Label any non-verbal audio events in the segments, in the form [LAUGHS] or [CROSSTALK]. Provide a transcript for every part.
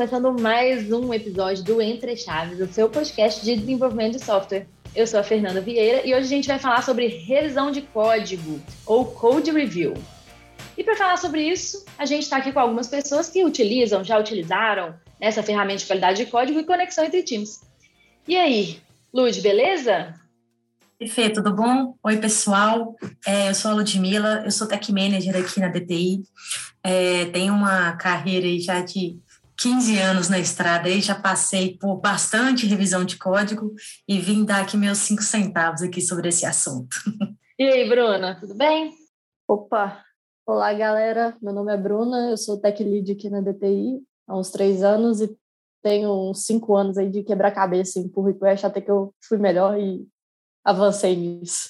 começando mais um episódio do Entre Chaves, o seu podcast de desenvolvimento de software. Eu sou a Fernanda Vieira e hoje a gente vai falar sobre revisão de código ou code review. E para falar sobre isso, a gente está aqui com algumas pessoas que utilizam, já utilizaram essa ferramenta de qualidade de código e conexão entre times. E aí, Lud, beleza? Perfeito, tudo bom? Oi, pessoal. É, eu sou a Ludmilla, eu sou Tech Manager aqui na DTI. É, tenho uma carreira já de 15 anos na estrada e já passei por bastante revisão de código e vim dar aqui meus cinco centavos aqui sobre esse assunto. E aí, Bruna, tudo bem? Opa! Olá, galera. Meu nome é Bruna, eu sou Tech Lead aqui na DTI há uns três anos e tenho uns cinco anos aí de quebrar cabeça em pull request até que eu fui melhor e avancei nisso.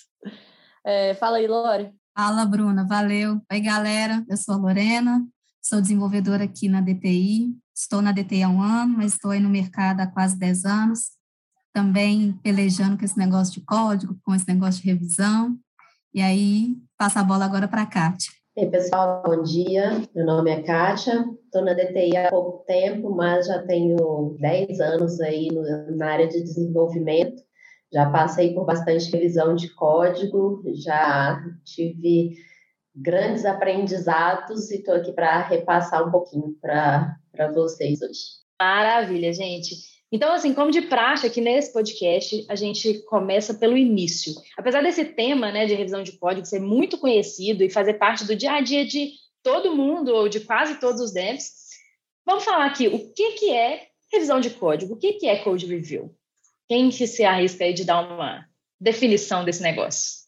É, fala aí, Lore. Fala, Bruna, valeu. Oi, galera, eu sou a Lorena, sou desenvolvedora aqui na DTI, estou na DTI há um ano, mas estou aí no mercado há quase 10 anos, também pelejando com esse negócio de código, com esse negócio de revisão, e aí passa a bola agora para a Kátia. Ei, pessoal, bom dia. Meu nome é Kátia, estou na DTI há pouco tempo, mas já tenho 10 anos aí no, na área de desenvolvimento já passei por bastante revisão de código, já tive grandes aprendizados e estou aqui para repassar um pouquinho para vocês hoje. Maravilha, gente. Então, assim, como de praxe aqui nesse podcast, a gente começa pelo início. Apesar desse tema né, de revisão de código ser muito conhecido e fazer parte do dia a dia de todo mundo ou de quase todos os devs, vamos falar aqui o que, que é revisão de código, o que, que é code review? Quem que se arrisca aí de dar uma definição desse negócio?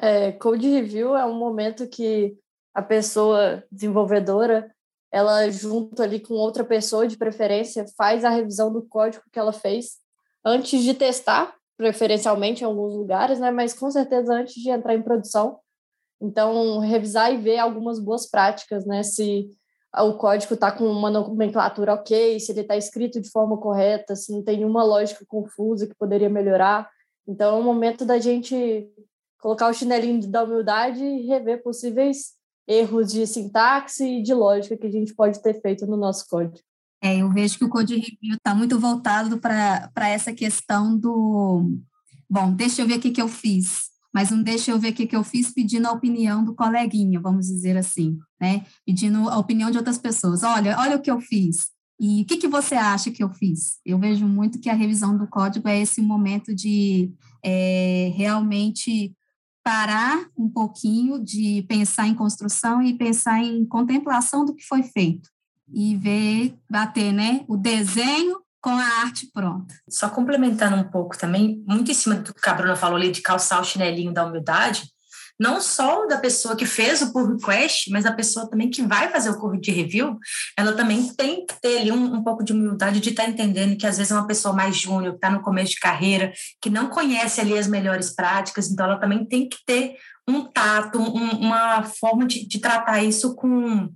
É, code review é um momento que a pessoa desenvolvedora, ela junto ali com outra pessoa de preferência, faz a revisão do código que ela fez antes de testar, preferencialmente em alguns lugares, né? Mas com certeza antes de entrar em produção. Então, revisar e ver algumas boas práticas, né? Se o código está com uma nomenclatura ok, se ele está escrito de forma correta, se não tem nenhuma lógica confusa que poderia melhorar. Então, é o momento da gente colocar o chinelinho da humildade e rever possíveis erros de sintaxe e de lógica que a gente pode ter feito no nosso código. É, eu vejo que o Code Review está muito voltado para essa questão do. Bom, deixa eu ver o que, que eu fiz mas não deixa eu ver o que, que eu fiz pedindo a opinião do coleguinha, vamos dizer assim, né? Pedindo a opinião de outras pessoas. Olha, olha o que eu fiz. E o que, que você acha que eu fiz? Eu vejo muito que a revisão do código é esse momento de é, realmente parar um pouquinho de pensar em construção e pensar em contemplação do que foi feito e ver, bater, né, o desenho com a arte pronta. Só complementando um pouco também, muito em cima do que a Bruna falou ali de calçar o chinelinho da humildade, não só da pessoa que fez o pull request, mas da pessoa também que vai fazer o curso de review, ela também tem que ter ali um, um pouco de humildade de estar tá entendendo que às vezes é uma pessoa mais júnior, que está no começo de carreira, que não conhece ali as melhores práticas, então ela também tem que ter um tato, um, uma forma de, de tratar isso com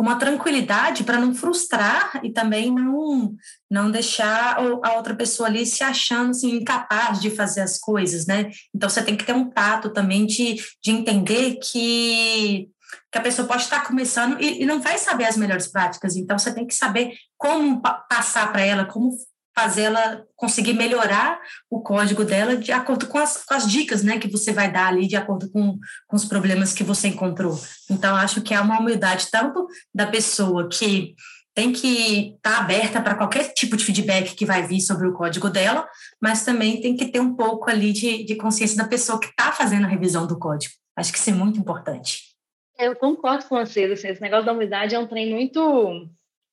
com uma tranquilidade para não frustrar e também não não deixar a outra pessoa ali se achando assim, incapaz de fazer as coisas, né? Então você tem que ter um tato também de, de entender que que a pessoa pode estar começando e, e não vai saber as melhores práticas, então você tem que saber como passar para ela, como fazê-la conseguir melhorar o código dela de acordo com as, com as dicas né, que você vai dar ali, de acordo com, com os problemas que você encontrou. Então, acho que é uma humildade tanto da pessoa que tem que estar tá aberta para qualquer tipo de feedback que vai vir sobre o código dela, mas também tem que ter um pouco ali de, de consciência da pessoa que está fazendo a revisão do código. Acho que isso é muito importante. Eu concordo com vocês, assim, esse negócio da humildade é um trem muito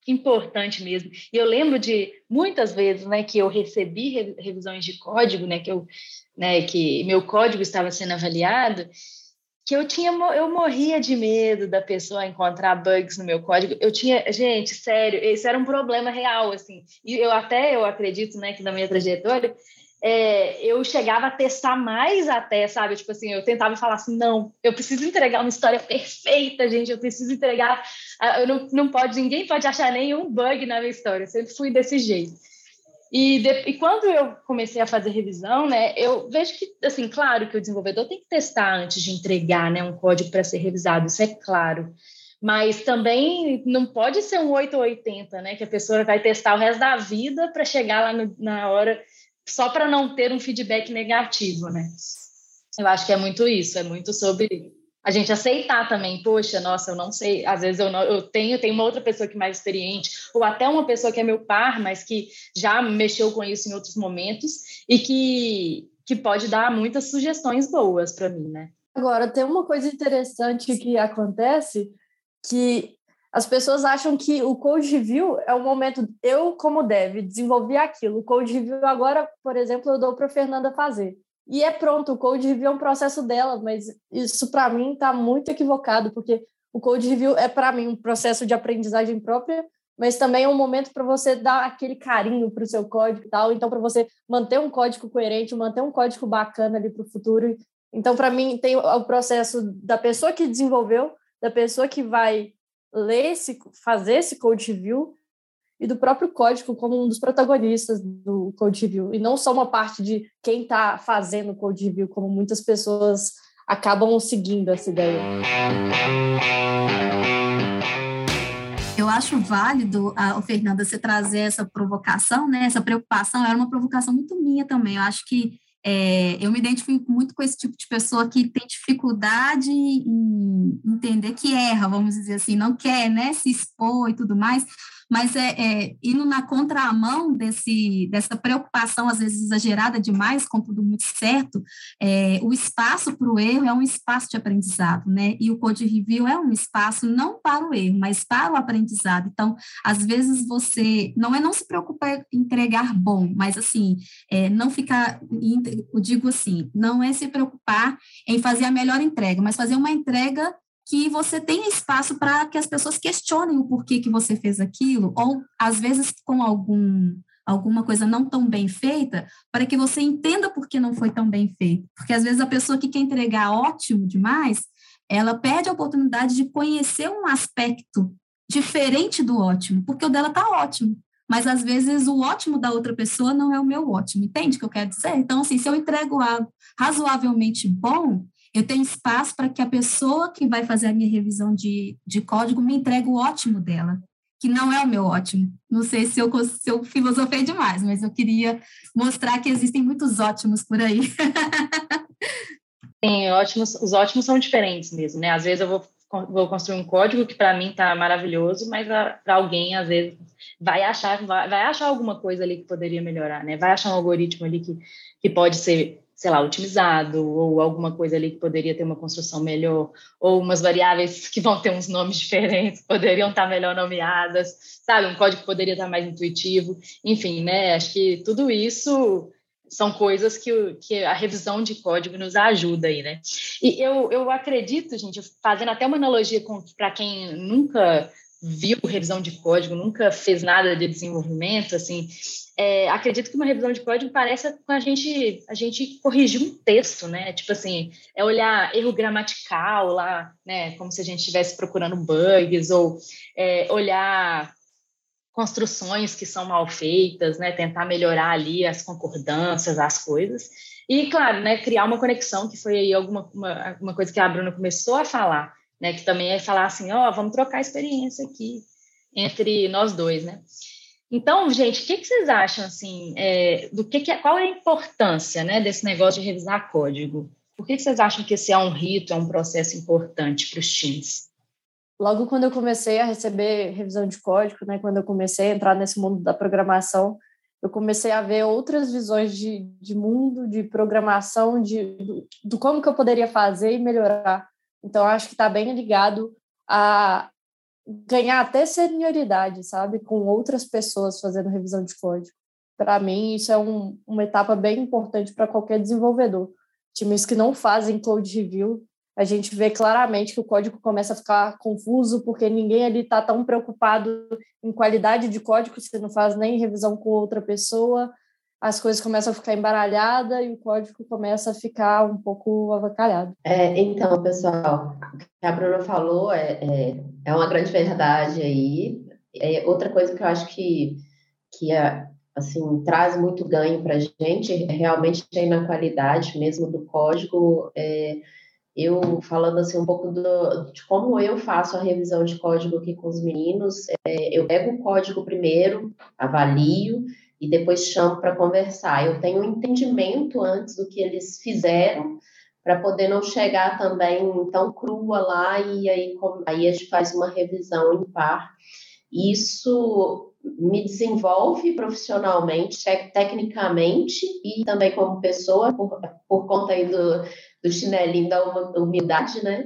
importante mesmo. E eu lembro de muitas vezes, né, que eu recebi revisões de código, né, que eu, né, que meu código estava sendo avaliado, que eu tinha eu morria de medo da pessoa encontrar bugs no meu código. Eu tinha, gente, sério, esse era um problema real assim. E eu até eu acredito, né, que na minha trajetória é, eu chegava a testar mais até, sabe? Tipo assim, eu tentava falar assim, não, eu preciso entregar uma história perfeita, gente, eu preciso entregar, eu não, não pode, ninguém pode achar nenhum bug na minha história, eu sempre fui desse jeito. E, de, e quando eu comecei a fazer revisão, né, eu vejo que, assim, claro que o desenvolvedor tem que testar antes de entregar, né, um código para ser revisado, isso é claro. Mas também não pode ser um 8 ou 80, né? Que a pessoa vai testar o resto da vida para chegar lá no, na hora só para não ter um feedback negativo, né? Eu acho que é muito isso, é muito sobre a gente aceitar também, poxa, nossa, eu não sei, às vezes eu, não, eu tenho, tem uma outra pessoa que é mais experiente, ou até uma pessoa que é meu par, mas que já mexeu com isso em outros momentos e que, que pode dar muitas sugestões boas para mim, né? Agora, tem uma coisa interessante que acontece que as pessoas acham que o code review é o momento eu como dev desenvolver aquilo. O code review agora, por exemplo, eu dou para Fernanda fazer. E é pronto, o code review é um processo dela, mas isso para mim está muito equivocado, porque o code review é para mim um processo de aprendizagem própria, mas também é um momento para você dar aquele carinho para o seu código e tal, então para você manter um código coerente, manter um código bacana ali para o futuro. Então, para mim, tem o processo da pessoa que desenvolveu, da pessoa que vai ler esse, fazer esse code review e do próprio código como um dos protagonistas do code review e não só uma parte de quem está fazendo o code review, como muitas pessoas acabam seguindo essa ideia. Eu acho válido, a, Fernanda, você trazer essa provocação, né? Essa preocupação era uma provocação muito minha também. Eu acho que é, eu me identifico muito com esse tipo de pessoa que tem dificuldade em entender que erra, vamos dizer assim, não quer né, se expor e tudo mais, mas é, é, indo na contramão desse, dessa preocupação, às vezes exagerada demais, com tudo muito certo, é, o espaço para o erro é um espaço de aprendizado, né? E o Code Review é um espaço não para o erro, mas para o aprendizado. Então, às vezes você, não é não se preocupar em entregar bom, mas assim, é, não ficar, eu digo assim, não é se preocupar em fazer a melhor entrega, mas fazer uma entrega que você tenha espaço para que as pessoas questionem o porquê que você fez aquilo, ou às vezes com algum alguma coisa não tão bem feita, para que você entenda por que não foi tão bem feito. Porque às vezes a pessoa que quer entregar ótimo demais, ela perde a oportunidade de conhecer um aspecto diferente do ótimo, porque o dela está ótimo. Mas às vezes o ótimo da outra pessoa não é o meu ótimo, entende o que eu quero dizer? Então, assim, se eu entrego algo razoavelmente bom, eu tenho espaço para que a pessoa que vai fazer a minha revisão de, de código me entregue o ótimo dela, que não é o meu ótimo. Não sei se eu, se eu filosofei demais, mas eu queria mostrar que existem muitos ótimos por aí. Sim, ótimos, os ótimos são diferentes mesmo, né? Às vezes eu vou, vou construir um código que para mim está maravilhoso, mas para alguém, às vezes, vai achar, vai, vai achar alguma coisa ali que poderia melhorar, né? Vai achar um algoritmo ali que, que pode ser sei lá, otimizado, ou alguma coisa ali que poderia ter uma construção melhor, ou umas variáveis [LAUGHS] que vão ter uns nomes diferentes, poderiam estar melhor nomeadas, sabe? Um código poderia estar mais intuitivo. Enfim, né? Acho que tudo isso são coisas que, que a revisão de código nos ajuda aí, né? E eu, eu acredito, gente, fazendo até uma analogia para quem nunca viu revisão de código, nunca fez nada de desenvolvimento, assim, é, acredito que uma revisão de código parece com a gente a gente corrigir um texto, né? Tipo assim, é olhar erro gramatical lá, né? Como se a gente estivesse procurando bugs ou é, olhar construções que são mal feitas, né? Tentar melhorar ali as concordâncias, as coisas. E, claro, né, criar uma conexão, que foi aí alguma uma, uma coisa que a Bruna começou a falar, né? Que também é falar assim, ó, oh, vamos trocar experiência aqui entre nós dois, né? Então, gente, o que, que vocês acham assim? É, do que, que é, qual é a importância, né, desse negócio de revisar código? Por que, que vocês acham que esse é um rito, é um processo importante para os times? Logo quando eu comecei a receber revisão de código, né, quando eu comecei a entrar nesse mundo da programação, eu comecei a ver outras visões de, de mundo, de programação, de do, do como que eu poderia fazer e melhorar. Então, acho que está bem ligado a, ganhar até senioridade, sabe? Com outras pessoas fazendo revisão de código. Para mim, isso é um, uma etapa bem importante para qualquer desenvolvedor. Times que não fazem code review, a gente vê claramente que o código começa a ficar confuso, porque ninguém ali está tão preocupado em qualidade de código, você não faz nem revisão com outra pessoa, as coisas começam a ficar embaralhadas e o código começa a ficar um pouco avacalhado. É, então, pessoal, o que a Bruna falou é, é, é uma grande verdade aí. É, outra coisa que eu acho que, que é, assim, traz muito ganho para a gente, realmente tem na qualidade mesmo do código, é, eu falando assim um pouco do, de como eu faço a revisão de código aqui com os meninos, é, eu pego o código primeiro, avalio e depois chamo para conversar. Eu tenho um entendimento antes do que eles fizeram para poder não chegar também tão crua lá e aí, aí a gente faz uma revisão em par. Isso me desenvolve profissionalmente, tecnicamente e também como pessoa, por, por conta aí do, do chinelinho da humildade, né?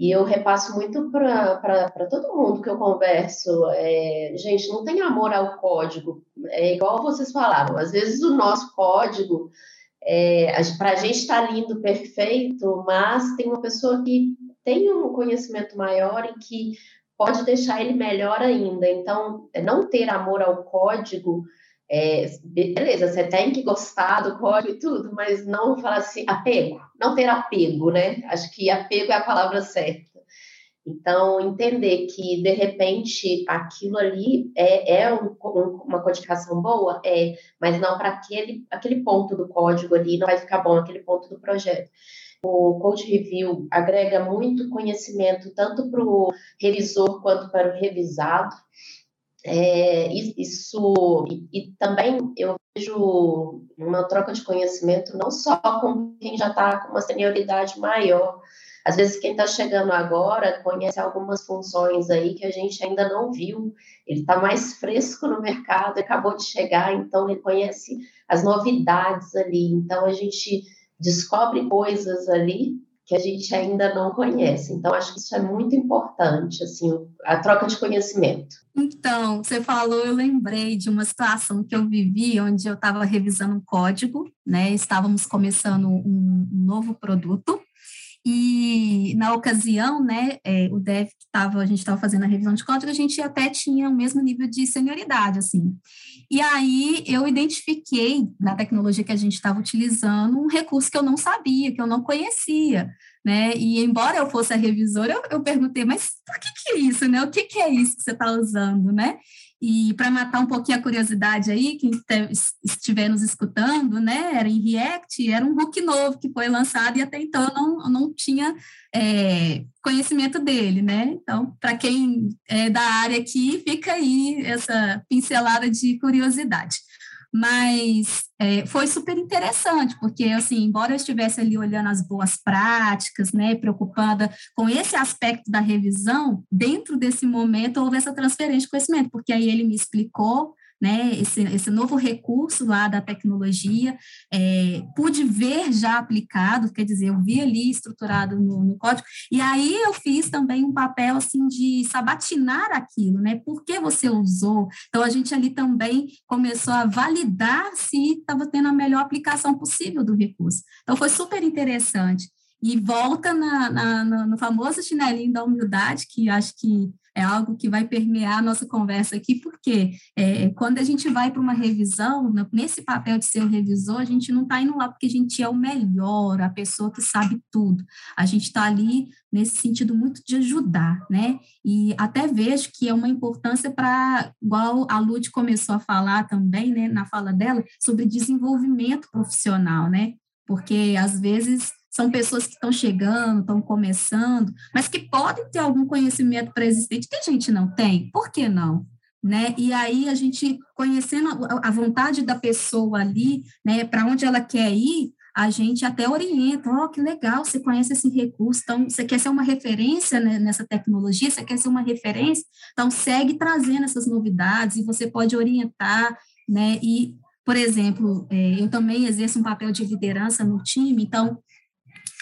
E eu repasso muito para todo mundo que eu converso. É, gente, não tem amor ao código. É igual vocês falaram, às vezes o nosso código, é, para a gente está lindo, perfeito, mas tem uma pessoa que tem um conhecimento maior e que pode deixar ele melhor ainda. Então, não ter amor ao código é, beleza, você tem que gostar do código e tudo, mas não falar assim, apego, não ter apego, né? Acho que apego é a palavra certa. Então, entender que, de repente, aquilo ali é, é um, um, uma codificação boa, é, mas não para aquele, aquele ponto do código ali, não vai ficar bom aquele ponto do projeto. O Code Review agrega muito conhecimento tanto para o revisor quanto para o revisado. É, isso e, e, também eu vejo uma troca de conhecimento não só com quem já está com uma senioridade maior. Às vezes quem está chegando agora conhece algumas funções aí que a gente ainda não viu. Ele está mais fresco no mercado, acabou de chegar, então ele conhece as novidades ali. Então a gente descobre coisas ali que a gente ainda não conhece. Então, acho que isso é muito importante, assim, a troca de conhecimento. Então, você falou, eu lembrei de uma situação que eu vivi, onde eu estava revisando um código, né? Estávamos começando um novo produto, e na ocasião, né, é, o dev que tava, a gente estava fazendo a revisão de código, a gente até tinha o mesmo nível de senioridade, assim. E aí eu identifiquei na tecnologia que a gente estava utilizando um recurso que eu não sabia, que eu não conhecia, né? E embora eu fosse a revisora, eu, eu perguntei, mas por que, que é isso, né? O que, que é isso que você está usando, né? E para matar um pouquinho a curiosidade aí, quem estiver nos escutando, né, era em React, era um book novo que foi lançado e até então eu não, eu não tinha é, conhecimento dele, né? Então, para quem é da área aqui, fica aí essa pincelada de curiosidade mas é, foi super interessante, porque, assim, embora eu estivesse ali olhando as boas práticas, né, preocupada com esse aspecto da revisão, dentro desse momento houve essa transferência de conhecimento, porque aí ele me explicou né, esse, esse novo recurso lá da tecnologia, é, pude ver já aplicado, quer dizer, eu vi ali estruturado no, no, código, e aí eu fiz também um papel, assim, de sabatinar aquilo, né, por que você usou, então a gente ali também começou a validar se estava tendo a melhor aplicação possível do recurso, então foi super interessante, e volta na, na, no famoso chinelinho da humildade, que acho que é algo que vai permear a nossa conversa aqui, porque é, quando a gente vai para uma revisão, nesse papel de ser o revisor, a gente não está indo lá porque a gente é o melhor, a pessoa que sabe tudo. A gente está ali nesse sentido muito de ajudar, né? E até vejo que é uma importância para, igual a Lud começou a falar também, né, na fala dela, sobre desenvolvimento profissional, né? Porque às vezes são pessoas que estão chegando, estão começando, mas que podem ter algum conhecimento pré-existente que a gente não tem. Por que não? Né? E aí a gente conhecendo a vontade da pessoa ali, né, para onde ela quer ir, a gente até orienta, oh, que legal, você conhece esse recurso, então você quer ser uma referência né, nessa tecnologia, você quer ser uma referência, então segue trazendo essas novidades e você pode orientar, né, e, por exemplo, é, eu também exerço um papel de liderança no time, então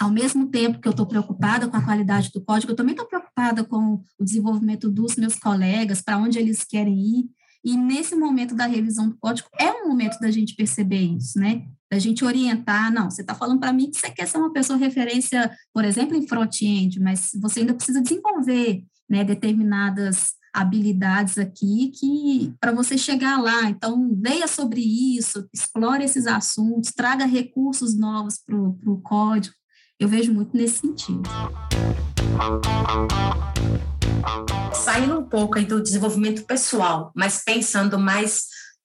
ao mesmo tempo que eu estou preocupada com a qualidade do código, eu também estou preocupada com o desenvolvimento dos meus colegas, para onde eles querem ir. E nesse momento da revisão do código, é um momento da gente perceber isso, né? Da gente orientar, não, você está falando para mim que você quer ser uma pessoa referência, por exemplo, em front-end, mas você ainda precisa desenvolver né, determinadas habilidades aqui que para você chegar lá. Então, leia sobre isso, explore esses assuntos, traga recursos novos para o código. Eu vejo muito nesse sentido. Saindo um pouco aí do desenvolvimento pessoal, mas pensando mais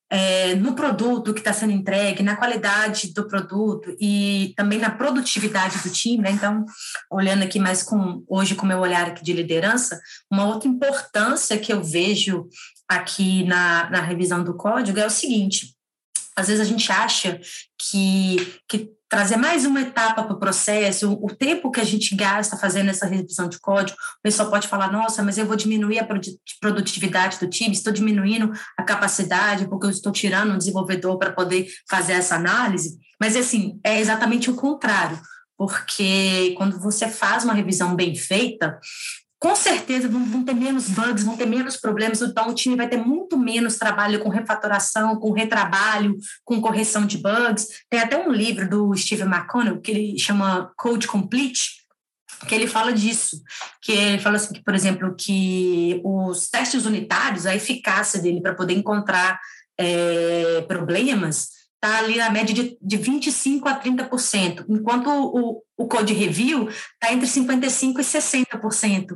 é, no produto que está sendo entregue, na qualidade do produto e também na produtividade do time. Né? Então, olhando aqui mais com hoje com meu olhar aqui de liderança, uma outra importância que eu vejo aqui na, na revisão do código é o seguinte: às vezes a gente acha que, que trazer mais uma etapa para o processo, o tempo que a gente gasta fazendo essa revisão de código, o pessoal pode falar, nossa, mas eu vou diminuir a produtividade do time, estou diminuindo a capacidade, porque eu estou tirando um desenvolvedor para poder fazer essa análise. Mas, assim, é exatamente o contrário porque quando você faz uma revisão bem feita, com certeza vão, ter menos bugs, vão ter menos problemas, então o time vai ter muito menos trabalho com refatoração, com retrabalho, com correção de bugs. Tem até um livro do Steve McConnell que ele chama Code Complete, que ele fala disso, que ele fala assim que, por exemplo, que os testes unitários, a eficácia dele para poder encontrar é, problemas está ali na média de, de 25% a 30%, enquanto o, o code review está entre 55% e 60%.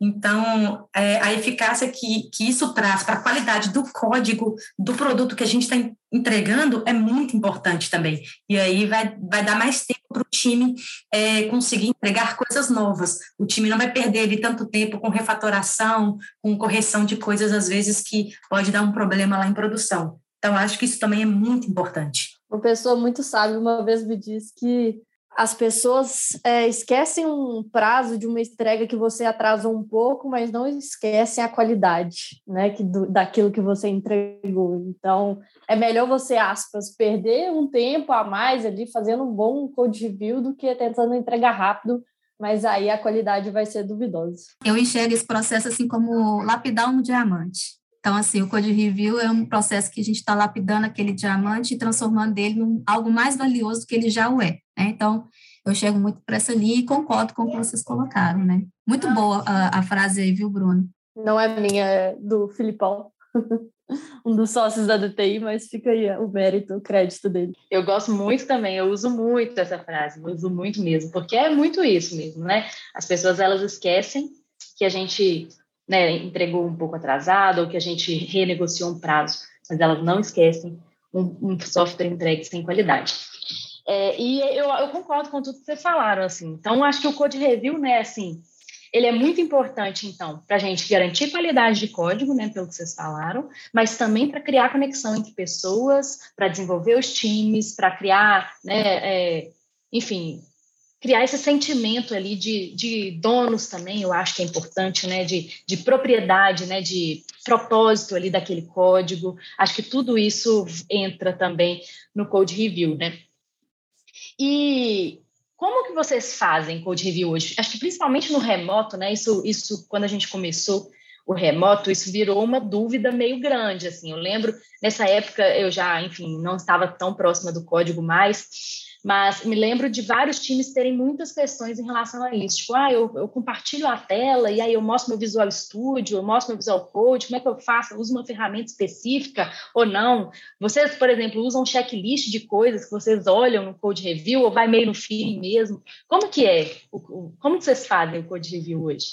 Então, é, a eficácia que, que isso traz para a qualidade do código do produto que a gente está entregando é muito importante também. E aí vai, vai dar mais tempo para o time é, conseguir entregar coisas novas. O time não vai perder ali tanto tempo com refatoração, com correção de coisas, às vezes, que pode dar um problema lá em produção. Então, acho que isso também é muito importante. Uma pessoa muito sábia uma vez me disse que as pessoas é, esquecem um prazo de uma entrega que você atrasou um pouco, mas não esquecem a qualidade, né, que do, daquilo que você entregou. Então, é melhor você, aspas, perder um tempo a mais ali fazendo um bom code review do que tentando entregar rápido, mas aí a qualidade vai ser duvidosa. Eu enxergo esse processo assim como lapidar um diamante. Então, assim, o code review é um processo que a gente está lapidando aquele diamante e transformando ele em algo mais valioso do que ele já o é. Né? Então, eu chego muito para essa linha e concordo com o que vocês colocaram, né? Muito boa a, a frase aí, viu, Bruno? Não é minha, é do Filipão. [LAUGHS] um dos sócios da DTI, mas fica aí o mérito, o crédito dele. Eu gosto muito também, eu uso muito essa frase, eu uso muito mesmo, porque é muito isso mesmo, né? As pessoas elas esquecem que a gente né, entregou um pouco atrasado ou que a gente renegociou um prazo, mas elas não esquecem um, um software entregue sem qualidade. É, e eu, eu, concordo com tudo que vocês falaram, assim. Então, acho que o code review, né, assim, ele é muito importante, então, para a gente garantir qualidade de código, né, pelo que vocês falaram, mas também para criar conexão entre pessoas, para desenvolver os times, para criar, né, é, enfim, criar esse sentimento ali de, de donos também, eu acho que é importante, né, de, de propriedade, né, de propósito ali daquele código. Acho que tudo isso entra também no code review, né? E como que vocês fazem code review hoje? Acho que principalmente no remoto, né? Isso, isso quando a gente começou o remoto, isso virou uma dúvida meio grande, assim. Eu lembro nessa época eu já, enfim, não estava tão próxima do código mais, mas me lembro de vários times terem muitas questões em relação a isso. Tipo, ah, eu, eu compartilho a tela e aí eu mostro meu Visual Studio, eu mostro meu Visual Code, como é que eu faço? Eu uso uma ferramenta específica ou não? Vocês, por exemplo, usam um checklist de coisas que vocês olham no Code Review ou vai meio no feeling mesmo? Como que é? Como vocês fazem o Code Review hoje?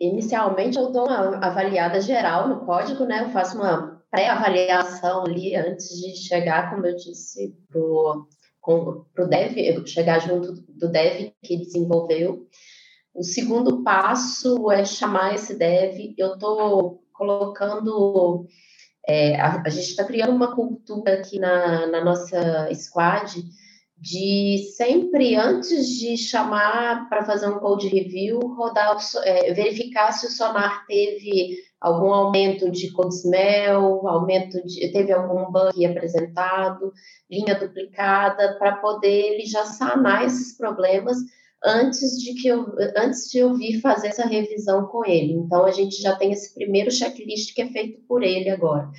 Inicialmente eu dou uma avaliada geral no código, né? Eu faço uma pré-avaliação ali antes de chegar, como eu disse, pro para o dev, chegar junto do dev que desenvolveu. O segundo passo é chamar esse dev. Eu estou colocando. É, a, a, gente está criando uma cultura aqui na, na nossa squad de sempre, antes de chamar para fazer um code review, rodar, é, verificar se o Sonar teve algum aumento de code smell, aumento de, teve algum bug apresentado, linha duplicada, para poder ele já sanar esses problemas antes de que eu, antes de eu vir fazer essa revisão com ele. Então a gente já tem esse primeiro checklist que é feito por ele agora.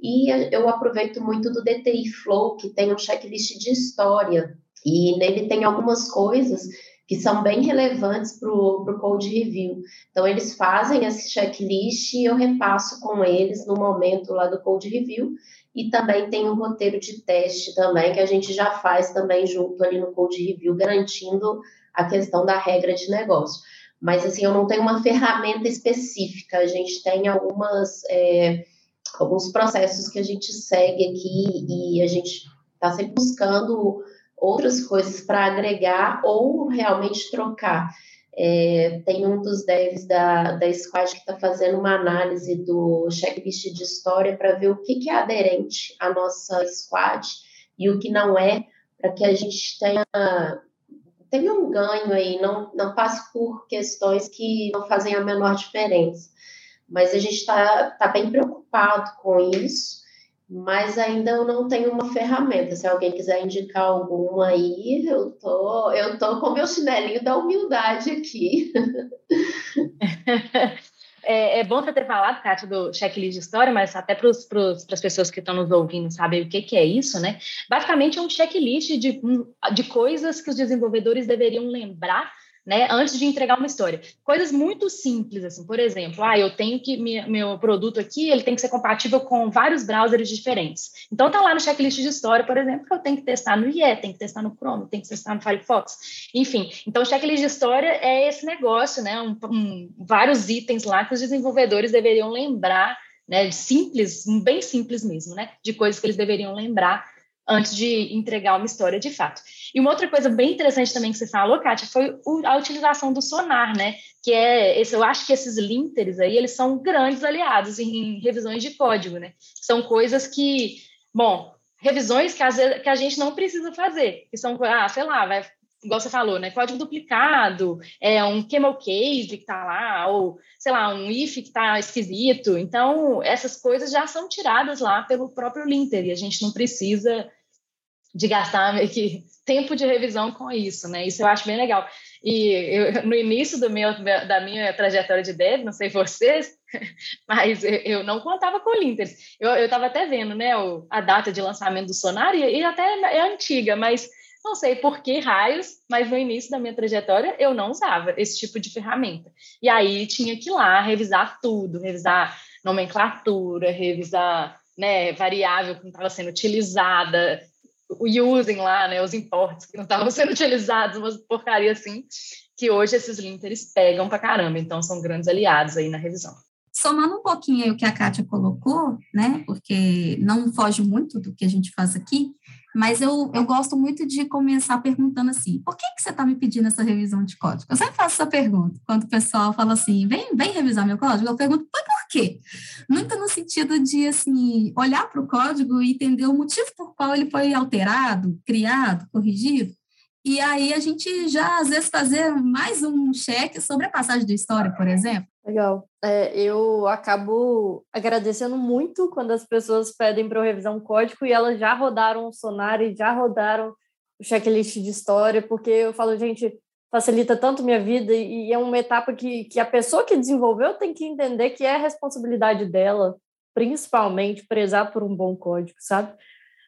E eu aproveito muito do DTI Flow, que tem um checklist de história, e nele tem algumas coisas que são bem relevantes para o Code Review. Então, eles fazem esse checklist e eu repasso com eles no momento lá do Code Review, e também tem um roteiro de teste também, que a gente já faz também junto ali no Code Review, garantindo a questão da regra de negócio. Mas, assim, eu não tenho uma ferramenta específica, a gente tem algumas... É, alguns processos que a gente segue aqui e a gente está sempre buscando outras coisas para agregar ou realmente trocar. É, tem um dos devs da, da Squad que está fazendo uma análise do checklist de história para ver o que, que é aderente à nossa squad e o que não é, para que a gente tenha, tenha um ganho aí, não, não passe por questões que não fazem a menor diferença. Mas a gente está tá bem preocupado com isso mas ainda eu não tenho uma ferramenta. Se alguém quiser indicar alguma aí, eu tô, eu tô com meu chinelinho da humildade aqui. [LAUGHS] É, é, bom você ter falado, Kátia, do checklist de história, mas até para as pessoas que estão nos ouvindo saber o que, que é isso, né? Basicamente é um checklist de, de coisas que os desenvolvedores deveriam lembrar né, antes de entregar uma história. Coisas muito simples, assim, por exemplo, ah, eu tenho que, meu produto aqui, ele tem que ser compatível com vários browsers diferentes. Então, tá lá no checklist de história, por exemplo, que eu tenho que testar no IE, tem que testar no Chrome, tem que testar no Firefox, enfim. Então, o checklist de história é esse negócio, né, um, um, vários itens lá que os desenvolvedores deveriam lembrar, né, simples, bem simples mesmo, né, de coisas que eles deveriam lembrar antes de entregar uma história de fato. E uma outra coisa bem interessante também que você falou, Kátia, foi a utilização do sonar, né? Que é, esse, eu acho que esses linters aí, eles são grandes aliados em, em revisões de código, né? São coisas que, bom, revisões que, às vezes, que a gente não precisa fazer, que são, ah, sei lá, vai, igual você falou, né? Código duplicado, é um camel case que está lá, ou sei lá, um if que está esquisito. Então, essas coisas já são tiradas lá pelo próprio linter e a gente não precisa de gastar [LAUGHS] meio que tempo de revisão com isso, né? Isso eu acho bem legal. E eu, no início do meu, da minha trajetória de dev, não sei vocês, [LAUGHS] mas eu, não contava com o Linter. Eu estava até vendo, né, o, a data de lançamento do Sonar, e, e até é antiga, mas não sei por que raios, mas no início da minha trajetória eu não usava esse tipo de ferramenta. E aí tinha que ir lá revisar tudo, revisar nomenclatura, revisar né, variável que não estava sendo utilizada, o using lá, né, os imports que não estavam [LAUGHS] sendo utilizados, umas porcaria assim, que hoje esses linters pegam pra caramba, então são grandes aliados aí na revisão. Somando um pouquinho aí o que a Kátia colocou, né, porque não foge muito do que a gente faz aqui, mas eu, eu gosto muito de começar perguntando assim, por que, que você está me pedindo essa revisão de código? Eu sempre faço essa pergunta, quando o pessoal fala assim, vem, vem revisar meu código, eu pergunto, por quê? Muito no sentido de, assim, olhar para o código e entender o motivo por qual ele foi alterado, criado, corrigido, e aí a gente já, às vezes, fazer mais um cheque sobre a passagem da história, por exemplo. Legal. É, eu acabo agradecendo muito quando as pessoas pedem para eu revisar um código e elas já rodaram o Sonar e já rodaram o checklist de história, porque eu falo, gente, facilita tanto minha vida e é uma etapa que, que a pessoa que desenvolveu tem que entender que é responsabilidade dela, principalmente prezar por um bom código, sabe?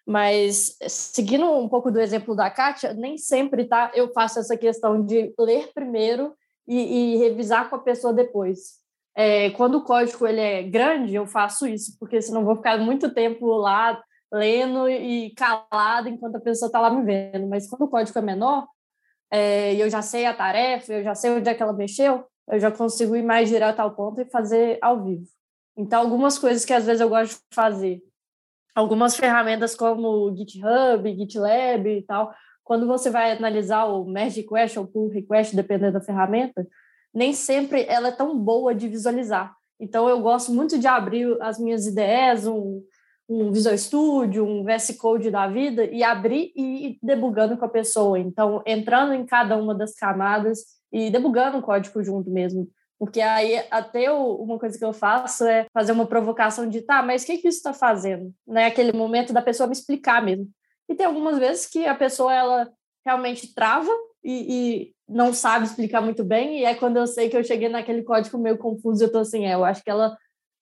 Mas seguindo um pouco do exemplo da Kátia, nem sempre tá, eu faço essa questão de ler primeiro e, e revisar com a pessoa depois. É, quando o código ele é grande, eu faço isso, porque senão vou ficar muito tempo lá lendo e calado enquanto a pessoa está lá me vendo. Mas quando o código é menor, é, eu já sei a tarefa, eu já sei onde é que ela mexeu, eu já consigo ir mais direto ao ponto e fazer ao vivo. Então, algumas coisas que às vezes eu gosto de fazer, algumas ferramentas como GitHub, GitLab e tal, quando você vai analisar o merge request ou pull request, dependendo da ferramenta, nem sempre ela é tão boa de visualizar. Então, eu gosto muito de abrir as minhas ideias, um, um Visual Studio, um VS Code da vida, e abrir e ir debugando com a pessoa. Então, entrando em cada uma das camadas e debugando o código junto mesmo. Porque aí até eu, uma coisa que eu faço é fazer uma provocação de tá, mas o que, que isso está fazendo? Né? Aquele momento da pessoa me explicar mesmo. E tem algumas vezes que a pessoa ela realmente trava e, e, não sabe explicar muito bem, e é quando eu sei que eu cheguei naquele código meio confuso, eu tô assim, é, eu acho que ela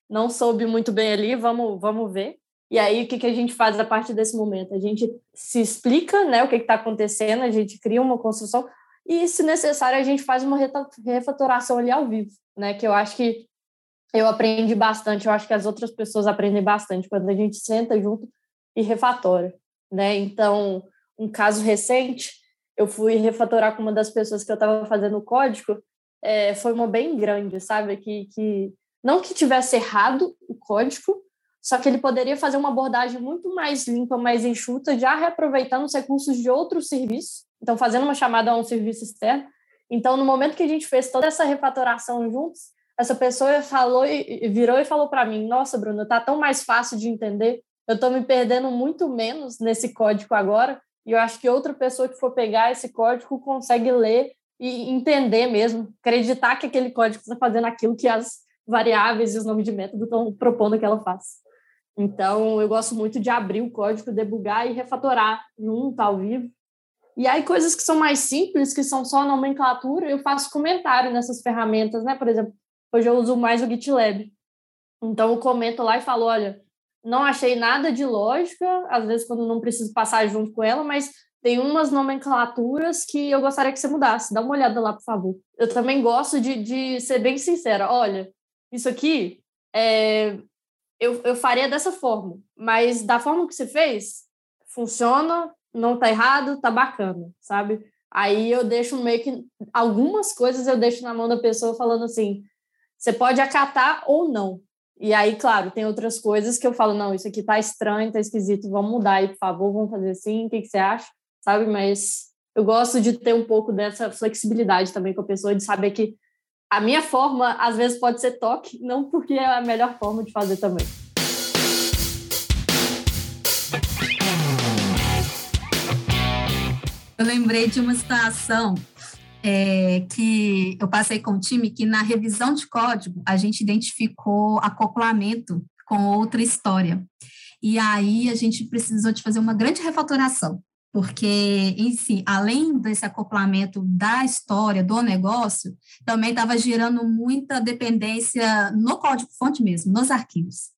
não soube muito bem ali, vamos, vamos ver. E aí, o que, que a gente faz a partir desse momento? A gente se explica né, o que está acontecendo, a gente cria uma construção, e, se necessário, a gente faz uma refatoração ali ao vivo, né? Que eu acho que eu aprendi bastante, eu acho que as outras pessoas aprendem bastante quando a gente senta junto e refatora, né? Então, um caso recente, eu fui refatorar com uma das pessoas que eu estava fazendo o código, é, foi uma bem grande, sabe? Que, que não que tivesse errado o código, só que ele poderia fazer uma abordagem muito mais limpa, mais enxuta, já reaproveitando os recursos de outros serviços, então fazendo uma chamada a um serviço externo. Então, no momento que a gente fez toda essa refatoração juntos, essa pessoa falou e virou e falou para mim: Nossa, Bruno, está tão mais fácil de entender. Eu estou me perdendo muito menos nesse código agora. E eu acho que outra pessoa que for pegar esse código consegue ler e entender mesmo, acreditar que aquele código está fazendo aquilo que as variáveis e os nomes de método estão propondo que ela faça. Então, eu gosto muito de abrir o código, debugar e refatorar junto, ao vivo. E aí, coisas que são mais simples, que são só nomenclatura, eu faço comentário nessas ferramentas, né? Por exemplo, hoje eu uso mais o GitLab. Então, eu comento lá e falo, olha, não achei nada de lógica, às vezes quando não preciso passar junto com ela, mas tem umas nomenclaturas que eu gostaria que você mudasse. Dá uma olhada lá, por favor. Eu também gosto de, de ser bem sincera. Olha, isso aqui é, eu, eu faria dessa forma, mas da forma que você fez, funciona, não tá errado, tá bacana, sabe? Aí eu deixo meio que algumas coisas eu deixo na mão da pessoa falando assim, você pode acatar ou não. E aí, claro, tem outras coisas que eu falo, não, isso aqui tá estranho, tá esquisito, vamos mudar aí, por favor, vamos fazer assim, o que, que você acha? Sabe? Mas eu gosto de ter um pouco dessa flexibilidade também com a pessoa, de saber que a minha forma, às vezes, pode ser toque, não porque é a melhor forma de fazer também. Eu lembrei de uma situação é, que eu passei com o time que na revisão de código a gente identificou acoplamento com outra história. E aí a gente precisou de fazer uma grande refatoração, porque em si, além desse acoplamento da história, do negócio, também estava gerando muita dependência no código-fonte mesmo, nos arquivos.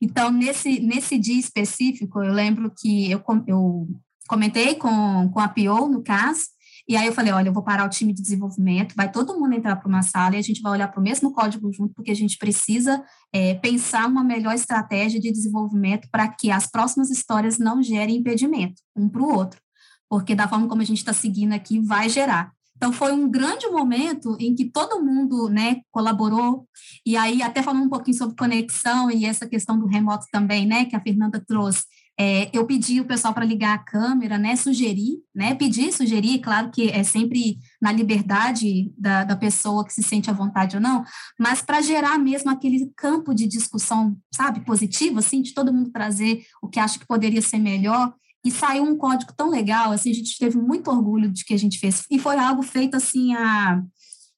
Então, nesse, nesse dia específico, eu lembro que eu, eu comentei com, com a PO, no caso, e aí eu falei, olha, eu vou parar o time de desenvolvimento, vai todo mundo entrar para uma sala e a gente vai olhar para o mesmo código junto, porque a gente precisa é, pensar uma melhor estratégia de desenvolvimento para que as próximas histórias não gerem impedimento um para o outro, porque da forma como a gente está seguindo aqui, vai gerar. Então, foi um grande momento em que todo mundo né, colaborou, e aí, até falando um pouquinho sobre conexão e essa questão do remoto também, né, que a Fernanda trouxe, é, eu pedi o pessoal para ligar a câmera, né, sugerir, né, pedir, sugerir, claro que é sempre na liberdade da, da pessoa que se sente à vontade ou não, mas para gerar mesmo aquele campo de discussão, sabe, positivo, assim, de todo mundo trazer o que acha que poderia ser melhor, e saiu um código tão legal, assim, a gente teve muito orgulho de que a gente fez, e foi algo feito, assim, a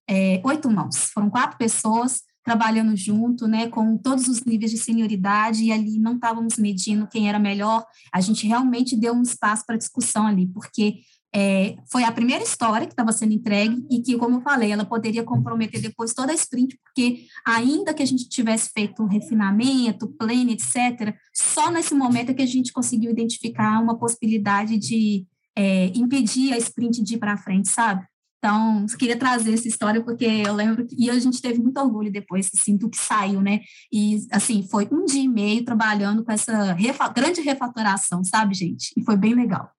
é, oito mãos, foram quatro pessoas, trabalhando junto, né, com todos os níveis de senioridade, e ali não estávamos medindo quem era melhor, a gente realmente deu um espaço para discussão ali, porque é, foi a primeira história que estava sendo entregue e que, como eu falei, ela poderia comprometer depois toda a sprint, porque ainda que a gente tivesse feito um refinamento, plane, etc., só nesse momento é que a gente conseguiu identificar uma possibilidade de é, impedir a sprint de ir para frente, sabe? Então, queria trazer essa história porque eu lembro que e a gente teve muito orgulho depois assim, do que saiu, né? E assim, foi um dia e meio trabalhando com essa refa grande refatoração, sabe, gente? E foi bem legal.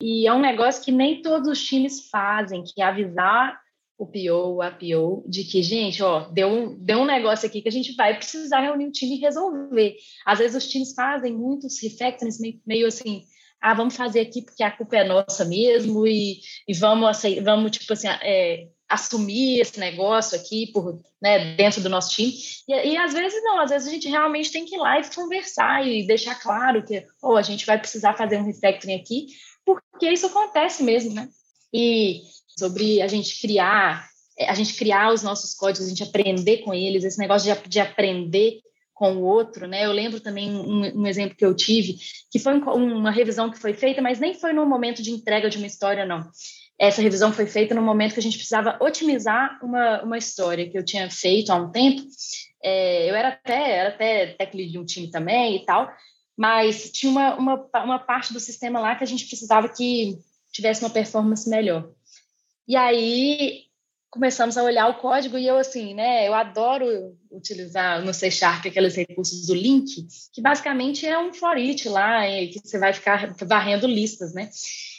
E é um negócio que nem todos os times fazem, que é avisar o PO, a PO, de que, gente, ó, deu um, deu um negócio aqui que a gente vai precisar reunir o time e resolver. Às vezes os times fazem muitos refactors meio, meio assim, ah, vamos fazer aqui porque a culpa é nossa mesmo e, e vamos, aceitar, vamos, tipo assim, é, assumir esse negócio aqui por, né, dentro do nosso time. E, e, às vezes não, às vezes a gente realmente tem que ir lá e conversar e deixar claro que oh, a gente vai precisar fazer um refactoring aqui, porque isso acontece mesmo, né? E sobre a gente criar, a gente criar os nossos códigos, a gente aprender com eles, esse negócio de, de aprender com o outro, né? Eu lembro também um, um exemplo que eu tive, que foi um, uma revisão que foi feita, mas nem foi no momento de entrega de uma história, não. Essa revisão foi feita no momento que a gente precisava otimizar uma, uma história que eu tinha feito há um tempo. É, eu era até, era até técnico de um time também e tal, mas tinha uma, uma, uma parte do sistema lá que a gente precisava que tivesse uma performance melhor. E aí começamos a olhar o código e eu assim, né, eu adoro utilizar no C Sharp aqueles recursos do link, que basicamente é um for each lá, que você vai ficar varrendo listas, né?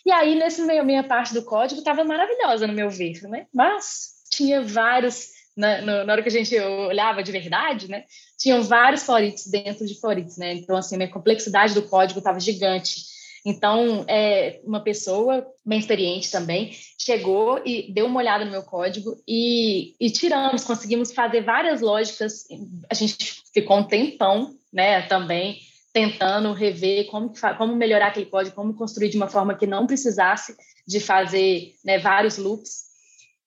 E aí, nesse meio, minha parte do código estava maravilhosa no meu ver, né? Mas tinha vários na, na, hora que a gente olhava de verdade, né, tinham vários florites dentro de florites, né? Então, assim, a complexidade do código estava gigante. Então, é, uma pessoa bem experiente também chegou e deu uma olhada no meu código e, e tiramos, conseguimos fazer várias lógicas. A gente ficou um tempão, né, também tentando rever como, como melhorar aquele código, como construir de uma forma que não precisasse de fazer né, vários loops.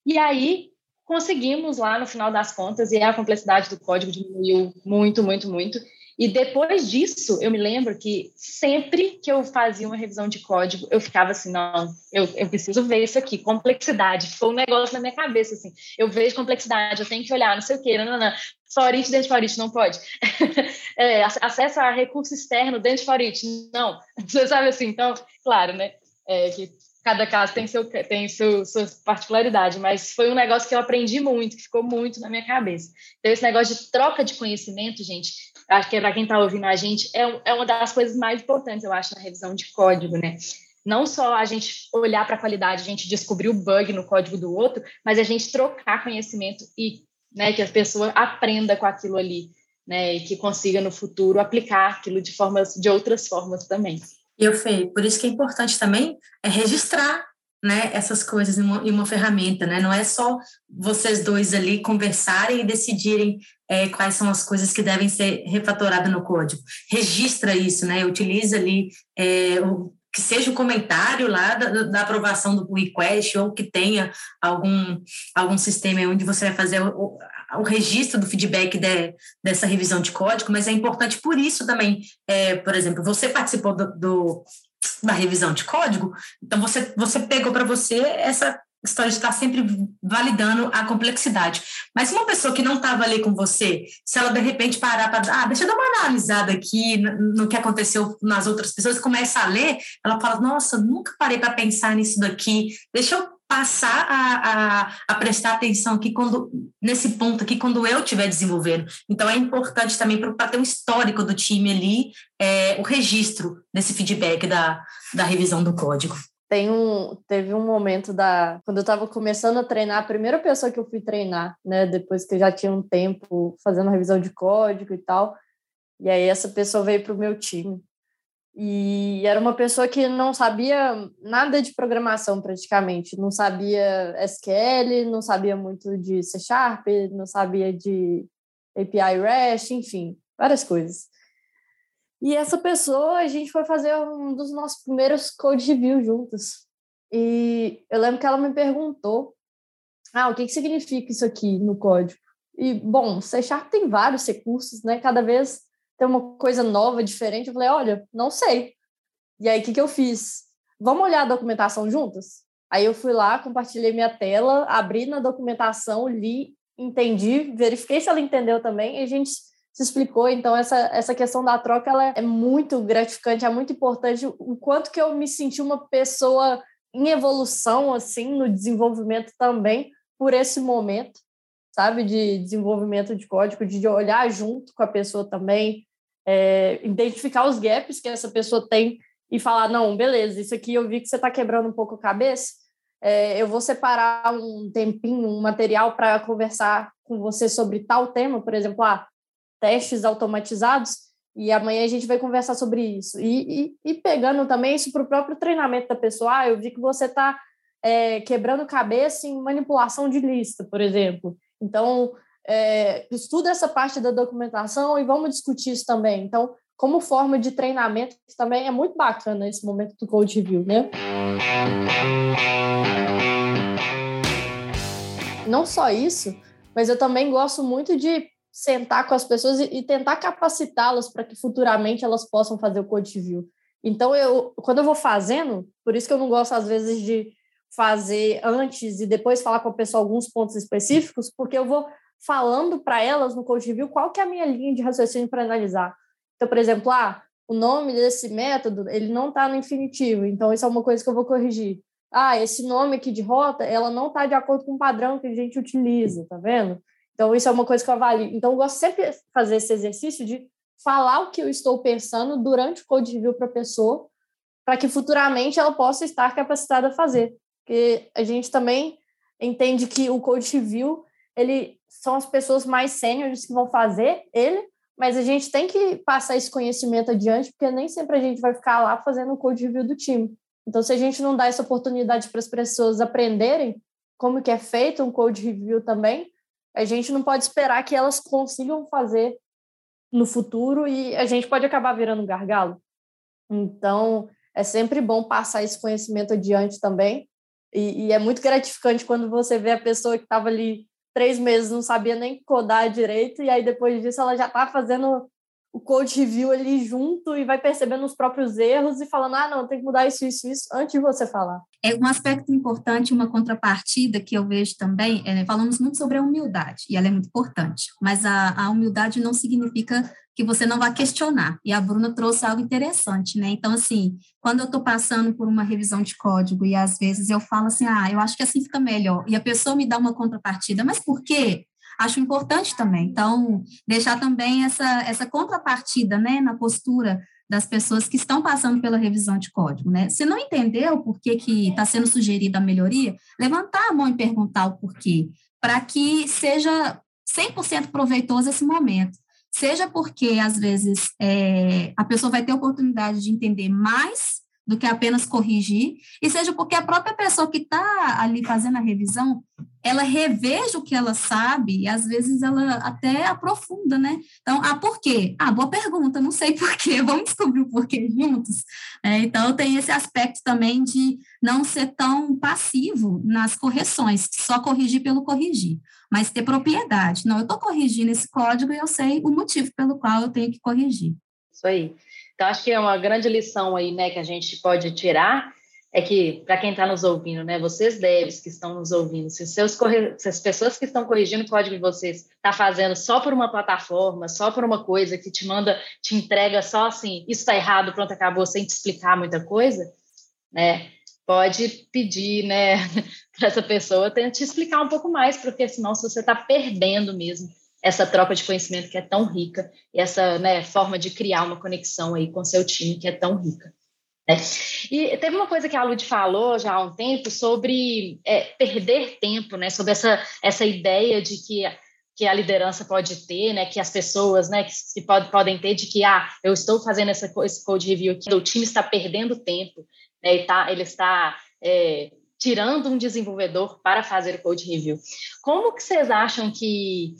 E aí conseguimos lá no final das contas e a complexidade do código diminuiu muito, muito, muito. E depois disso, eu me lembro que sempre que eu fazia uma revisão de código, eu ficava assim, não, eu, eu preciso ver isso aqui, complexidade. Ficou um negócio na minha cabeça, assim. Eu vejo complexidade, eu tenho que olhar, não sei o quê, não, não, não. Florit dentro de Florit, não pode. [LAUGHS] é, acesso a recurso externo dentro de Florit, não. [LAUGHS] Você sabe assim, então, claro, né? É, que cada caso tem, seu, tem seu, sua particularidade, mas foi um negócio que eu aprendi muito, que ficou muito na minha cabeça. Então, esse negócio de troca de conhecimento, gente, acho que é para quem está ouvindo a gente, é, é uma das coisas mais importantes, eu acho, na revisão de código, né? Não só a gente olhar para a qualidade, a gente descobrir o bug no código do outro, mas a gente trocar conhecimento e né, que a pessoa aprenda com aquilo ali, né, e que consiga no futuro aplicar aquilo de formas, de outras formas também. Eu, Fê, por isso que é importante também é registrar né, essas coisas em uma, em uma, ferramenta, né? Não é só vocês dois ali conversarem e decidirem é, quais são as coisas que devem ser refatoradas no código. Registra isso, né? Utiliza ali é, o, que seja o comentário lá da, da, aprovação do request ou que tenha algum, algum sistema onde você vai fazer o, o registro do feedback de, dessa revisão de código, mas é importante por isso também, é, por exemplo, você participou do, do, da revisão de código, então você, você pegou para você essa história de estar sempre validando a complexidade. Mas uma pessoa que não estava ali com você, se ela de repente parar para, ah, deixa eu dar uma analisada aqui no, no que aconteceu nas outras pessoas, começa a ler, ela fala, nossa, nunca parei para pensar nisso daqui, deixa eu passar a, a, a, prestar atenção aqui quando nesse ponto aqui quando eu estiver desenvolvendo. Então é importante também para ter um histórico do time ali, é, o registro desse feedback da, da revisão do código. Tem um, teve um momento da quando eu estava começando a treinar, a primeira pessoa que eu fui treinar, né, depois que eu já tinha um tempo fazendo revisão de código e tal. E aí essa pessoa veio para o meu time. E era uma pessoa que não sabia nada de programação praticamente, não sabia SQL, não sabia muito de C Sharp, não sabia de API REST, enfim, várias coisas. E essa pessoa, a gente foi fazer um dos nossos primeiros code review juntos. E eu lembro que ela me perguntou: ah, o que, que significa isso aqui no código? E, bom, C Sharp tem vários recursos, né? Cada vez ter uma coisa nova, diferente. Eu falei, olha, não sei. E aí, o que, que eu fiz? Vamos olhar a documentação juntas? Aí eu fui lá, compartilhei minha tela, abri na documentação, li, entendi, verifiquei se ela entendeu também, e a gente se explicou. Então, essa, essa questão da troca ela é muito gratificante, é muito importante. O quanto que eu me senti uma pessoa em evolução, assim, no desenvolvimento também, por esse momento, sabe, de desenvolvimento de código, de olhar junto com a pessoa também, é, identificar os gaps que essa pessoa tem e falar, não, beleza, isso aqui eu vi que você está quebrando um pouco a cabeça, é, eu vou separar um tempinho, um material para conversar com você sobre tal tema, por exemplo, ah, testes automatizados, e amanhã a gente vai conversar sobre isso. E, e, e pegando também isso para o próprio treinamento da pessoa, ah, eu vi que você está é, quebrando cabeça em manipulação de lista, por exemplo. Então, é, estuda essa parte da documentação e vamos discutir isso também. Então, como forma de treinamento, também é muito bacana esse momento do Code Review, né? Não só isso, mas eu também gosto muito de sentar com as pessoas e, tentar capacitá-las para que futuramente elas possam fazer o Code Review. Então, eu, quando eu vou fazendo, por isso que eu não gosto, às vezes, de fazer antes e depois falar com a pessoa alguns pontos específicos, porque eu vou falando para elas no code review qual que é a minha linha de raciocínio para analisar. Então, por exemplo, ah, o nome desse método, ele não está no infinitivo, então isso é uma coisa que eu vou corrigir. Ah, esse nome aqui de rota, ela não está de acordo com o padrão que a gente utiliza, tá vendo? Então, isso é uma coisa que eu avalio. Então, eu gosto sempre de fazer esse exercício de falar o que eu estou pensando durante o code review para a pessoa, para que futuramente ela possa estar capacitada a fazer. Porque a gente também entende que o code review ele são as pessoas mais sêniores que vão fazer ele, mas a gente tem que passar esse conhecimento adiante, porque nem sempre a gente vai ficar lá fazendo o code review do time. Então, se a gente não dá essa oportunidade para as pessoas aprenderem como que é feito um code review também, a gente não pode esperar que elas consigam fazer no futuro e a gente pode acabar virando um gargalo. Então, é sempre bom passar esse conhecimento adiante também. E, e é muito gratificante quando você vê a pessoa que estava ali três meses, não sabia nem codar direito, e aí depois disso ela já está fazendo o code review ali junto e vai percebendo os próprios erros e falando, ah, não, tem que mudar isso, isso, isso, antes de você falar. É um aspecto importante, uma contrapartida que eu vejo também, é, falamos muito sobre a humildade, e ela é muito importante, mas a, a humildade não significa que você não vai questionar. E a Bruna trouxe algo interessante, né? Então, assim, quando eu estou passando por uma revisão de código e às vezes eu falo assim, ah, eu acho que assim fica melhor, e a pessoa me dá uma contrapartida, mas por quê? Acho importante também. Então, deixar também essa, essa contrapartida, né, na postura das pessoas que estão passando pela revisão de código, né? Se não entendeu por que está sendo sugerida a melhoria, levantar a mão e perguntar o porquê, para que seja 100% proveitoso esse momento seja porque, às vezes, é, a pessoa vai ter oportunidade de entender mais do que apenas corrigir, e seja porque a própria pessoa que está ali fazendo a revisão, ela reveja o que ela sabe, e às vezes ela até aprofunda, né? Então, ah, por quê? Ah, boa pergunta, não sei por quê, [LAUGHS] vamos descobrir o porquê juntos. É, então, tem esse aspecto também de não ser tão passivo nas correções, só corrigir pelo corrigir, mas ter propriedade. Não, eu estou corrigindo esse código e eu sei o motivo pelo qual eu tenho que corrigir. Isso aí. Então, acho que é uma grande lição aí, né, que a gente pode tirar, é que, para quem está nos ouvindo, né, vocês devs que estão nos ouvindo, se, seus se as pessoas que estão corrigindo o código de vocês está fazendo só por uma plataforma, só por uma coisa que te manda, te entrega só assim, isso está errado, pronto, acabou, sem te explicar muita coisa, né, pode pedir, né, [LAUGHS] para essa pessoa te explicar um pouco mais, porque senão você está perdendo mesmo essa troca de conhecimento que é tão rica, e essa né, forma de criar uma conexão aí com seu time que é tão rica. Né? E teve uma coisa que a Lud falou já há um tempo sobre é, perder tempo, né, sobre essa, essa ideia de que que a liderança pode ter, né, que as pessoas, né, que, que pode, podem ter de que, ah, eu estou fazendo essa, esse code review aqui, o time está perdendo tempo, né, tá, ele está é, tirando um desenvolvedor para fazer o code review. Como que vocês acham que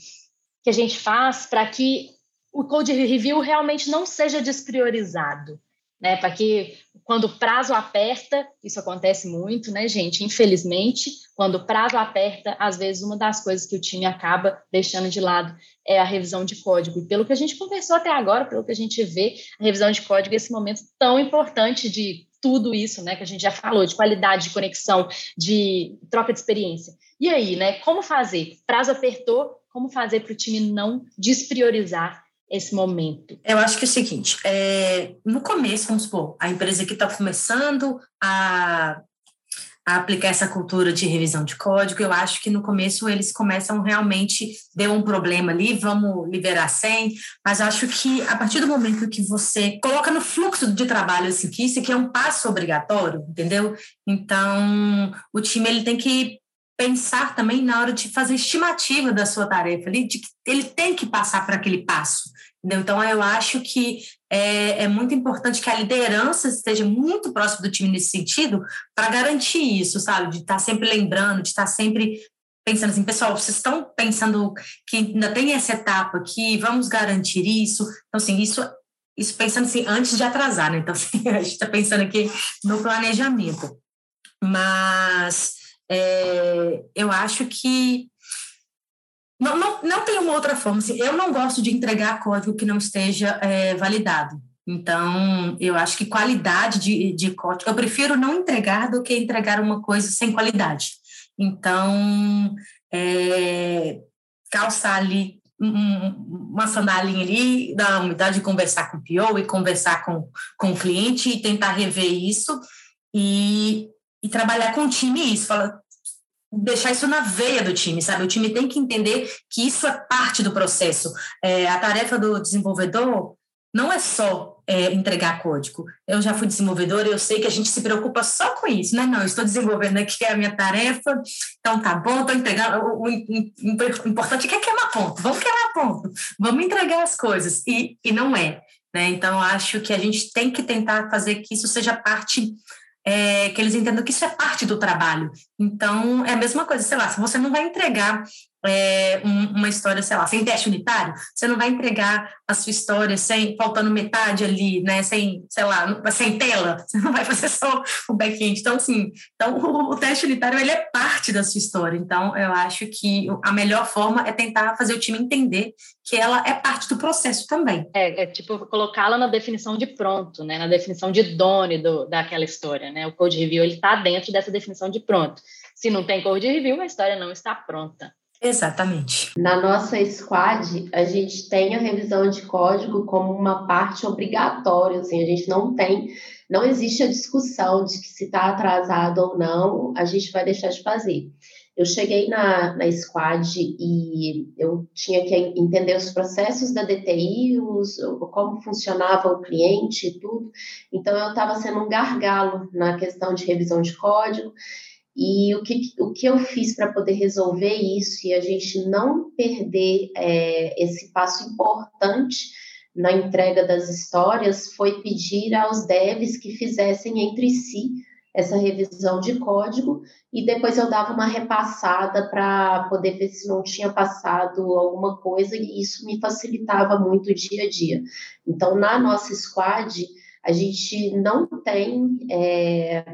que a gente faz para que o code review realmente não seja despriorizado, né? Para que quando o prazo aperta, isso acontece muito, né, gente? Infelizmente, quando o prazo aperta, às vezes uma das coisas que o time acaba deixando de lado é a revisão de código. E pelo que a gente conversou até agora, pelo que a gente vê, a revisão de código é esse momento tão importante de tudo isso, né, que a gente já falou, de qualidade, de conexão, de troca de experiência. E aí, né, como fazer? Prazo apertou, como fazer para o time não despriorizar esse momento? Eu acho que é o seguinte, é, no começo, vamos supor, a empresa que está começando a, a, aplicar essa cultura de revisão de código, eu acho que no começo eles começam realmente, deu um problema ali, vamos liberar 100, mas acho que a partir do momento que você coloca no fluxo de trabalho assim, que isso aqui é um passo obrigatório, entendeu? Então, o time ele tem que pensar também na hora de fazer estimativa da sua tarefa ali, de que ele tem que passar por aquele passo. Entendeu? Então, eu acho que é, é, muito importante que a liderança esteja muito próximo do time nesse sentido, para garantir isso, sabe? De estar tá sempre lembrando, de estar tá sempre pensando assim, pessoal, vocês estão pensando que ainda tem essa etapa aqui, vamos garantir isso. Então, assim, isso, isso pensando assim, antes de atrasar, né? Então, [LAUGHS] assim, a gente está pensando aqui no planejamento. Mas é, eu acho que não, não, não tem uma outra forma. Assim, eu não gosto de entregar código que não esteja é, validado. Então, eu acho que qualidade de, de código, eu prefiro não entregar do que entregar uma coisa sem qualidade. Então, é, calçar ali uma sandalinha ali, dar a humildade de conversar com o PO e conversar com, com o cliente e tentar rever isso e e trabalhar com o time isso, fala, deixar isso na veia do time, sabe? O time tem que entender que isso é parte do processo. É, a tarefa do desenvolvedor não é só é, entregar código. Eu já fui desenvolvedora, eu sei que a gente se preocupa só com isso, né? Não, eu estou desenvolvendo aqui a minha tarefa, então tá bom, estou entregando. O, o, o, importante é que é queimar ponto, vamos queimar ponto, vamos entregar as coisas. E, e não é. Né? Então, acho que a gente tem que tentar fazer que isso seja parte é, que eles entendam que isso é parte do trabalho. Então, é a mesma coisa, sei lá, se você não vai entregar é, um, uma história, sei lá, sem teste unitário, você não vai entregar a sua história sem faltando metade ali, né? Sem, sei lá, sem tela, [LAUGHS] você não vai fazer só o back-end. Então, assim, então o, o, teste unitário ele é parte da sua história. Então, eu acho que a melhor forma é tentar fazer o time entender que ela é parte do processo também. É, é tipo colocá-la na definição de pronto, né? Na definição de dono do, daquela história, né? O code review ele está dentro dessa definição de pronto. Se não tem code review, a história não está pronta. Exatamente. Na nossa squad, a gente tem a revisão de código como uma parte obrigatória, assim, a gente não tem, não existe a discussão de que se está atrasado ou não, a gente vai deixar de fazer. Eu cheguei na, na squad e eu tinha que entender os processos da DTI, os, como funcionava o cliente e tudo. Então, eu estava sendo um gargalo na questão de revisão de código. E o que, o que eu fiz para poder resolver isso e a gente não perder é, esse passo importante na entrega das histórias foi pedir aos devs que fizessem entre si essa revisão de código e depois eu dava uma repassada para poder ver se não tinha passado alguma coisa e isso me facilitava muito o dia a dia. Então, na nossa squad, a gente não tem. É,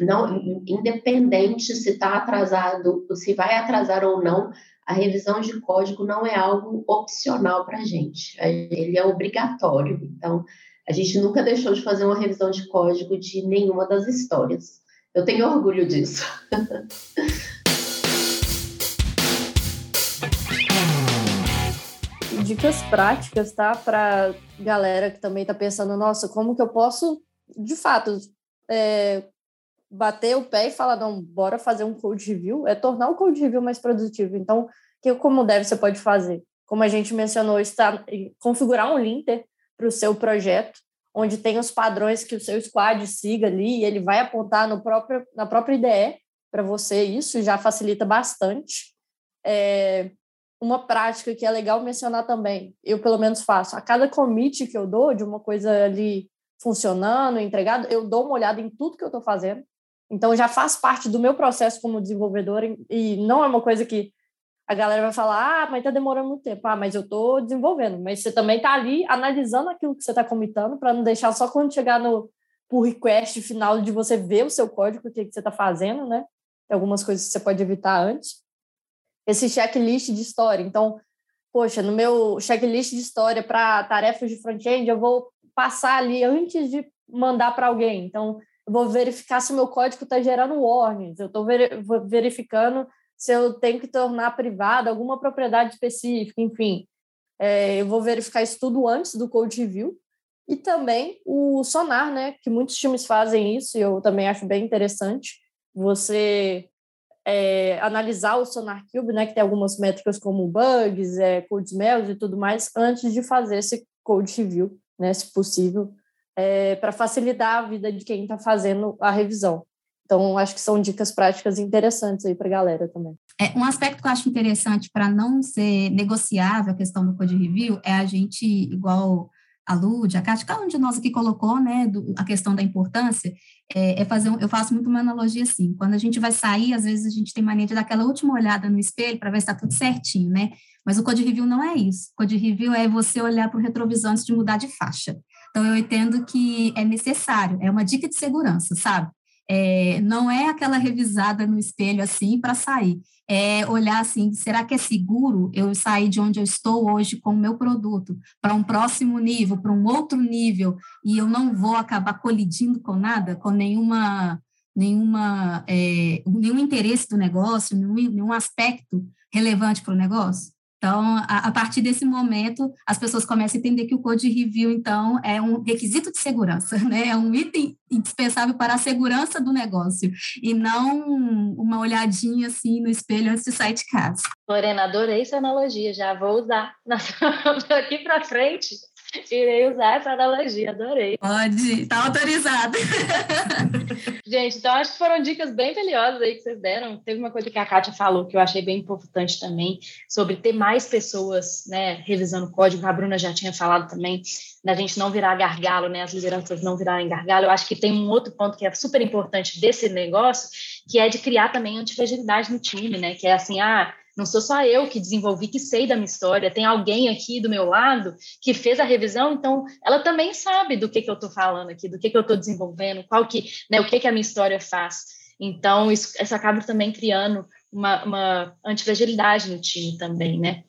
não, independente se está atrasado, se vai atrasar ou não, a revisão de código não é algo opcional para a gente, ele é obrigatório. Então, a gente nunca deixou de fazer uma revisão de código de nenhuma das histórias. Eu tenho orgulho disso. [LAUGHS] Dicas práticas, tá? Para galera que também está pensando, nossa, como que eu posso, de fato, é, bater o pé e falar, não, bora fazer um code review, é tornar o code review mais produtivo. Então, que como deve você pode fazer? Como a gente mencionou, está configurar um linter para o seu projeto, onde tem os padrões que o seu squad siga ali, e ele vai apontar no próprio, na própria IDE para você, isso já facilita bastante. É, uma prática que é legal mencionar também, eu pelo menos faço, a cada commit que eu dou de uma coisa ali funcionando, entregado, eu dou uma olhada em tudo que eu estou fazendo, então já faz parte do meu processo como desenvolvedor e não é uma coisa que a galera vai falar, ah, mas está demorando muito tempo. Ah, mas eu estou desenvolvendo. Mas você também está ali analisando aquilo que você está comitando para não deixar só quando chegar no pull request final de você ver o seu código, o que, que você está fazendo, né? Tem algumas coisas que você pode evitar antes. Esse checklist de história. Então, poxa, no meu checklist de história para tarefas de front-end, eu vou passar ali antes de mandar para alguém. Então, vou verificar se o meu código está gerando warnings, eu estou verificando se eu tenho que tornar privada alguma propriedade específica, enfim. É, eu vou verificar isso tudo antes do code review. E também o sonar, né? Que muitos times fazem isso, e eu também acho bem interessante. Você é, analisar o Sonar Cube, né? Que tem algumas métricas como bugs, é, code smells e tudo mais, antes de fazer esse code review, né? Se possível, é, para facilitar a vida de quem está fazendo a revisão. Então, acho que são dicas práticas interessantes aí para a galera também. É, um aspecto que eu acho interessante para não ser negociável a questão do code review é a gente, igual a Lud, a Kátia, cada um de nós aqui colocou, né, do, a questão da importância, é, é fazer, um, eu faço muito uma analogia assim, quando a gente vai sair, às vezes a gente tem mania de dar aquela última olhada no espelho para ver se está tudo certinho, né, mas o code review não é isso, o code review é você olhar para o retrovisor antes de mudar de faixa, então, eu entendo que é necessário, é uma dica de segurança, sabe? É, não é aquela revisada no espelho assim para sair. É olhar assim, será que é seguro eu sair de onde eu estou hoje com o meu produto para um próximo nível, para um outro nível, e eu não vou acabar colidindo com nada, com nenhuma, nenhuma, é, nenhum interesse do negócio, nenhum, nenhum aspecto relevante para o negócio? Então, a, a, partir desse momento, as pessoas começam a entender que o code review, então, é um requisito de segurança, [LAUGHS] né? É um item indispensável para a segurança do negócio, e não uma olhadinha assim no espelho antes de sair de casa. Lorena, adorei essa analogia, já vou usar [LAUGHS] daqui para frente. [LAUGHS] Irei usar essa analogia, adorei. Pode, tá autorizado. [LAUGHS] Gente, então acho que foram dicas bem valiosas aí que vocês deram. Teve uma coisa que a Kátia falou que eu achei bem importante também, sobre ter mais pessoas, né, revisando o código. A Bruna já tinha falado também, da gente não virar gargalo, né, as lideranças não virarem gargalo. Eu acho que tem um outro ponto que é super importante desse negócio, que é de criar também antifragilidade no time, né, que é assim, ah, não sou só eu que desenvolvi, que sei da minha história, tem alguém aqui do meu lado que fez a revisão, então ela também sabe do que, que eu estou falando aqui, do que, que eu estou desenvolvendo, qual que, né, o que, que a minha história faz. Então, isso, isso acaba também criando uma, uma antifragilidade no time também, né?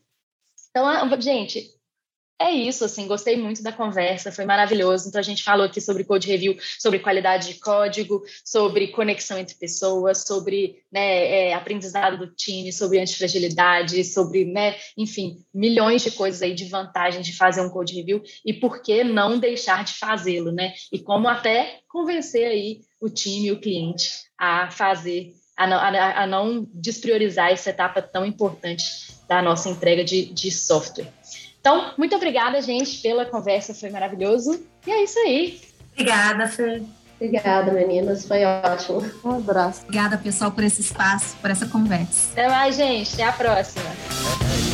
Então, gente, é isso, assim, gostei muito da conversa, foi maravilhoso. Então, a gente falou aqui sobre code review, sobre qualidade de código, sobre conexão entre pessoas, sobre né, é, aprendizado do time, sobre antifragilidade, sobre, né, enfim, milhões de coisas aí de vantagens de fazer um code review e por que não deixar de fazê-lo, né? E como até convencer aí o time o cliente a fazer, a não, a, a não despriorizar essa etapa tão importante da nossa entrega de, de software. Então, muito obrigada, gente, pela conversa, foi maravilhoso. E é isso aí. Obrigada, Fê. Obrigada, meninas, foi ótimo. Um abraço. Obrigada, pessoal, por esse espaço, por essa conversa. Até mais, gente. Até a próxima.